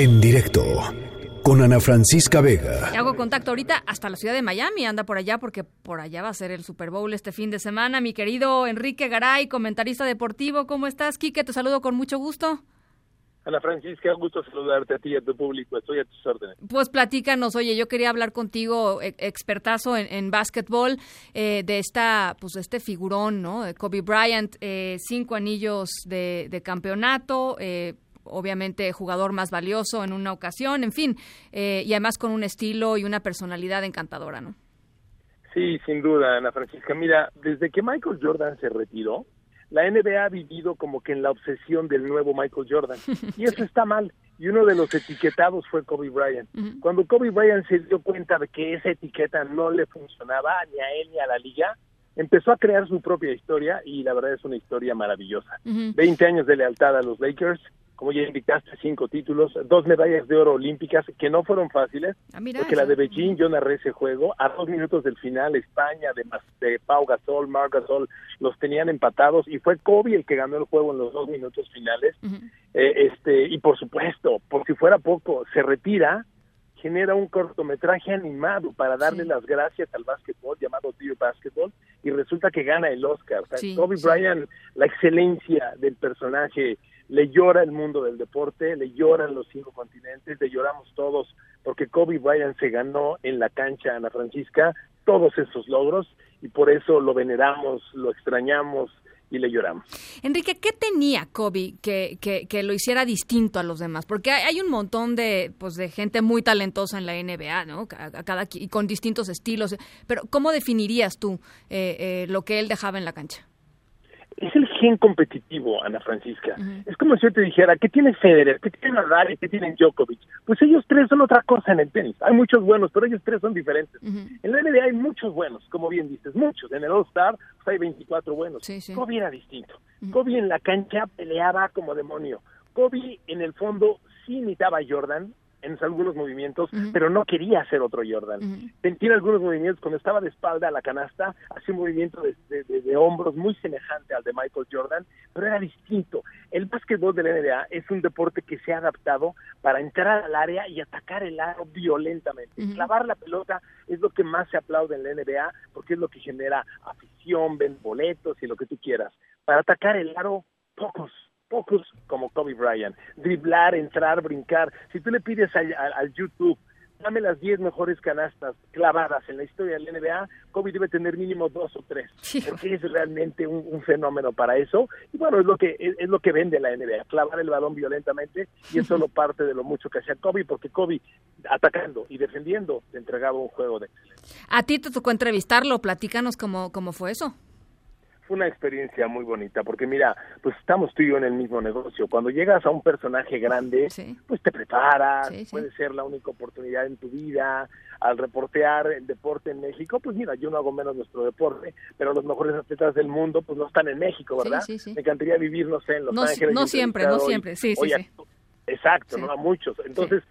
En directo con Ana Francisca Vega. Y hago contacto ahorita hasta la ciudad de Miami, anda por allá porque por allá va a ser el Super Bowl este fin de semana. Mi querido Enrique Garay, comentarista deportivo, ¿cómo estás? Quique, te saludo con mucho gusto. Ana Francisca, gusto saludarte a ti y a tu público. Estoy a tus órdenes. Pues platícanos, oye, yo quería hablar contigo, e, expertazo en, en básquetbol, eh, de esta, pues este figurón, ¿no? Kobe Bryant, eh, cinco anillos de, de campeonato, eh, obviamente jugador más valioso en una ocasión, en fin, eh, y además con un estilo y una personalidad encantadora, ¿no? Sí, sin duda, Ana Francisca. Mira, desde que Michael Jordan se retiró, la NBA ha vivido como que en la obsesión del nuevo Michael Jordan. Y eso está mal. Y uno de los etiquetados fue Kobe Bryant. Cuando Kobe Bryant se dio cuenta de que esa etiqueta no le funcionaba ni a él ni a la liga, empezó a crear su propia historia y la verdad es una historia maravillosa. Veinte años de lealtad a los Lakers, como ya indicaste, cinco títulos, dos medallas de oro olímpicas que no fueron fáciles, Ah, mira porque eso. la de Beijing yo narré ese juego, a dos minutos del final España, de, de Pau Gasol, Marc Gasol, los tenían empatados y fue Kobe el que ganó el juego en los dos minutos finales. Eh, este Y por supuesto, por si fuera poco, se retira, genera un cortometraje animado para darle las gracias al básquetbol llamado Dear Basketball y resulta que gana el Oscar. O sea, Sí, Kobe sí. Bryant, la excelencia del personaje, le llora el mundo del deporte, le lloran los cinco continentes, le lloramos todos, porque Kobe Bryant se ganó en la cancha, Ana Francisca, todos esos logros y por eso lo veneramos, lo extrañamos y le lloramos. Enrique, ¿qué tenía Kobe que, que, que lo hiciera distinto a los demás? Porque hay, hay un montón de, pues, de gente muy talentosa en la NBA, ¿no? A- cada, y con distintos estilos. Pero, ¿cómo definirías tú eh, eh, lo que él dejaba en la cancha? es el gen competitivo, Ana Francisca. Es como si yo te dijera, ¿qué tiene Federer? ¿Qué tiene Nadal? ¿Qué tiene Djokovic? Pues ellos tres son otra cosa en el tenis. Hay muchos buenos, pero ellos tres son diferentes. En la NBA hay muchos buenos, como bien dices, muchos. En el All-Star pues, hay 24 buenos. Sí, sí. Kobe era distinto. Kobe en la cancha peleaba como demonio. Kobe en el fondo sí imitaba a Jordan en algunos movimientos, pero no quería ser otro Jordan. Tiene algunos movimientos, cuando estaba de espalda a la canasta, hacía un movimiento de, de- de- de hombros muy semejante al de Michael Jordan, pero era distinto. El básquetbol de la NBA es un deporte que se ha adaptado para entrar al área y atacar el aro violentamente. Clavar la pelota es lo que más se aplaude en la NBA porque es lo que genera afición, ven boletos y lo que tú quieras. Para atacar el aro, pocos pocos como Kobe Bryant. Driblar, entrar, brincar. Si tú le pides al, al- al YouTube, dame las 10 mejores canastas clavadas en la historia de la NBA, Kobe debe tener mínimo dos o tres. Porque es realmente un, un fenómeno para eso. Y bueno, es lo que es, es lo que vende la NBA, clavar el balón violentamente y es solo parte de lo mucho que hacía Kobe, porque Kobe atacando y defendiendo te entregaba un juego de A ti te tocó entrevistarlo, platícanos cómo, cómo fue eso. Fue una experiencia muy bonita, porque mira, pues estamos tú y yo en el mismo negocio. Cuando llegas a un personaje grande, pues te preparas, Sí, sí. puede ser la única oportunidad en tu vida. Al reportear el deporte en México, pues mira, yo no hago menos nuestro deporte, pero los mejores atletas del mundo, pues no están en México, ¿verdad? Sí, sí, sí. Me encantaría vivir, no sé, en Los No Ángeles. no siempre, no hoy- siempre, sí, sí, sí. Exacto, Sí. ¿no? A muchos. Entonces,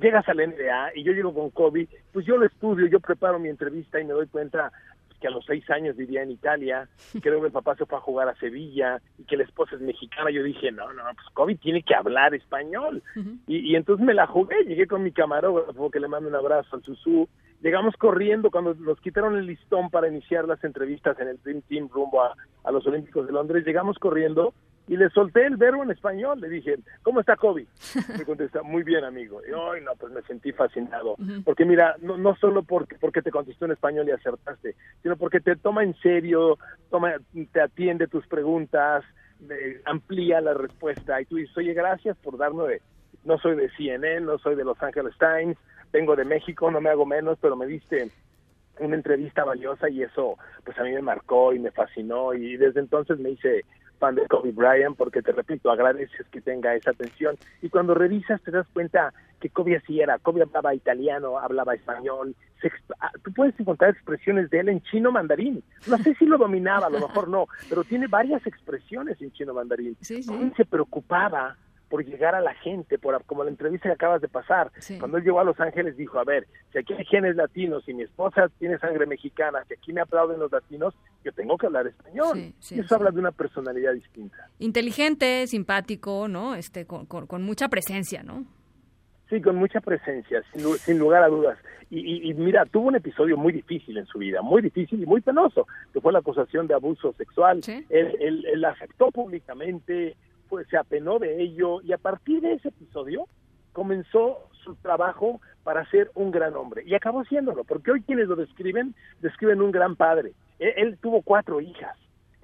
llegas a la NBA y yo llego con Kobe, pues yo lo estudio, yo preparo mi entrevista y me doy cuenta que a los seis años vivía en Italia, creo que el papá se fue a jugar a Sevilla y que la esposa es mexicana. Yo dije, no, no, pues Kobe tiene que hablar español. y, y entonces me la jugué, llegué con mi camarógrafo, que le mando un abrazo al Susu. Llegamos corriendo cuando nos quitaron el listón para iniciar las entrevistas en el Dream Team rumbo a, a los Olímpicos de Londres. Llegamos corriendo y le solté el verbo en español. Le dije, ¿cómo está Kobe? Me contesta, muy bien, amigo. Y hoy no, pues me sentí fascinado. Porque mira, no, no solo porque, porque te contestó en español y acertaste, sino porque te toma en serio, toma, te atiende tus preguntas, eh, amplía la respuesta. Y tú dices, oye, gracias por darme, no soy de CNN, no soy de Los Angeles Times, vengo de México, no me hago menos, pero me diste una entrevista valiosa y eso pues a mí me marcó y me fascinó y desde entonces me hice fan de Kobe Bryant porque te repito, agradeces que tenga esa atención. Y cuando revisas te das cuenta que Kobe así era, Kobe hablaba italiano, hablaba español, se ah, tú puedes encontrar expresiones de él en chino mandarín, no sé si lo dominaba, a lo mejor no, pero tiene varias expresiones en chino mandarín. Kobe se preocupaba por llegar a la gente, por como la entrevista que acabas de pasar. Sí. Cuando él llegó a Los Ángeles dijo, a ver, si aquí hay genes latinos y mi esposa tiene sangre mexicana, si aquí me aplauden los latinos, yo tengo que hablar español. Sí, sí, y eso habla de una personalidad distinta. Inteligente, simpático, ¿no? Este, con, con- con mucha presencia, ¿no? Sí, con mucha presencia, sin, lugar a dudas. Y, mira, tuvo un episodio muy difícil en su vida, muy difícil y muy penoso, que fue la acusación de abuso sexual. Él, él, aceptó públicamente, pues se apenó de ello y a partir de ese episodio comenzó su trabajo para ser un gran hombre y acabó siéndolo, porque hoy quienes lo describen, describen un gran padre. él tuvo cuatro hijas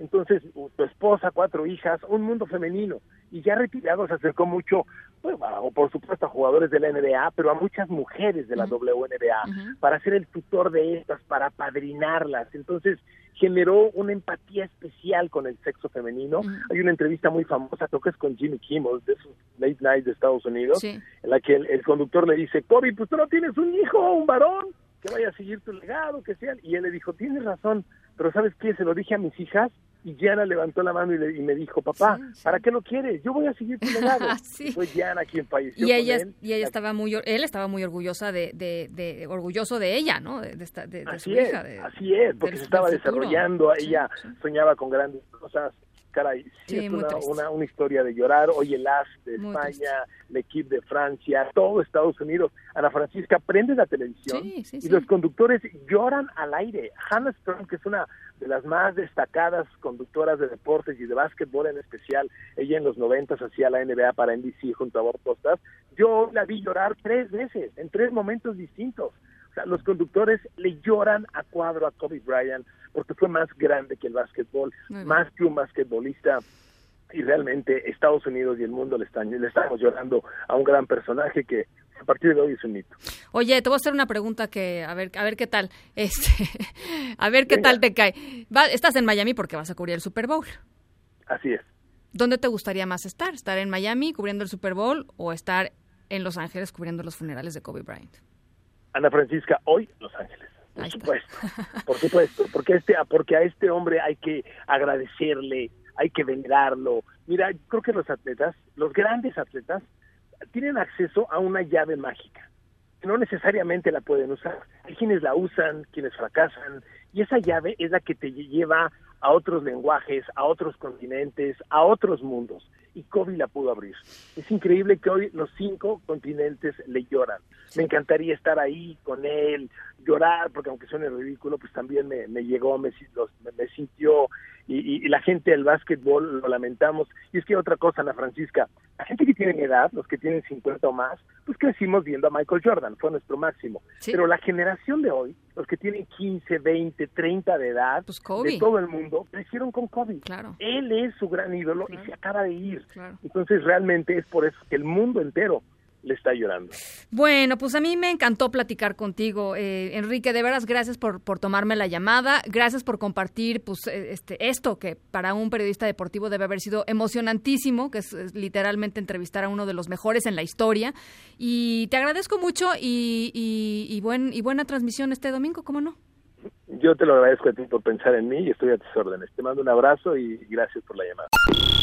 entonces tu esposa, cuatro hijas, un mundo femenino, y ya retirado se acercó mucho, pues, o por supuesto a jugadores de la NBA, pero a muchas mujeres de la WNBA, para ser el tutor de estas, para padrinarlas. Entonces generó una empatía especial con el sexo femenino. Hay una entrevista muy famosa, creo que es con Jimmy Kimmel, de esos late nights de Estados Unidos, en la que el, el, conductor le dice, Kobe, pues tú no tienes un hijo, un varón, que vaya a seguir tu legado, que sea. Y él le dijo, tienes razón, pero ¿sabes qué? Se lo dije a mis hijas y Diana levantó la mano y, me dijo, papá, ¿para qué lo quieres? Yo voy a seguir tu legado. Fue Diana quien falleció y ella, y ella estaba muy, él estaba muy orgullosa de, de, orgulloso de ella, ¿no? De, de, así su es, hija. así es, porque se estaba desarrollando, ella soñaba con grandes cosas caray, sí, es una, una, historia de llorar. Hoy el AS de España, el equipo de Francia, todo Estados Unidos. Ana Francisca prende la televisión y los conductores lloran al aire. Hannah Strong, que es una de las más destacadas conductoras de deportes y de básquetbol en especial, ella en los noventas hacía la NBA para NBC junto a Bob Costas, yo la vi llorar tres veces, en tres momentos distintos. Sea, los conductores le lloran a cuadro a Kobe Bryant porque fue más grande que el básquetbol, más que un basquetbolista y realmente Estados Unidos y el mundo le están le estamos llorando a un gran personaje que a partir de hoy es un mito. Oye, te voy a hacer una pregunta que a ver a ver qué tal este a ver qué tal te cae. estás en Miami porque vas a cubrir el Super Bowl. Así es. ¿Dónde te gustaría más estar? ¿Estar en Miami cubriendo el Super Bowl o estar en Los Ángeles cubriendo los funerales de Kobe Bryant? Ana Francisca, hoy Los Ángeles. Por supuesto, por supuesto, porque este, porque a este hombre hay que agradecerle, hay que venerarlo. Mira, creo que los atletas, los grandes atletas, tienen acceso a una llave mágica. No necesariamente la pueden usar. Hay quienes la usan, quienes fracasan, y esa llave es la que te lleva a otros lenguajes, a otros continentes, a otros mundos. Y Kobe la pudo abrir. Es increíble que hoy los cinco continentes le lloran. Me encantaría estar ahí con él, llorar, porque aunque suene ridículo, pues también me, me llegó, me, me, sintió, y, y, la gente del básquetbol lo lamentamos. Y es que otra cosa, Ana Francisca, la gente que tiene edad, los que tienen 50 o más, pues crecimos viendo a Michael Jordan, fue nuestro máximo. Pero la generación de hoy, los que tienen 15, 20, 30 de edad, pues de todo el mundo, crecieron con Kobe. Claro. Él es su gran ídolo y se acaba de ir. Entonces realmente es por eso que el mundo entero le está llorando. Bueno, pues a mí me encantó platicar contigo, eh, Enrique. De veras, gracias por, por tomarme la llamada. Gracias por compartir pues, eh, este, esto que para un periodista deportivo debe haber sido emocionantísimo, que es, literalmente entrevistar a uno de los mejores en la historia. Y te agradezco mucho y, y, buen, y buena transmisión este domingo, ¿cómo no? Yo te lo agradezco a ti por pensar en mí y estoy a tus órdenes. Te mando un abrazo y gracias por la llamada.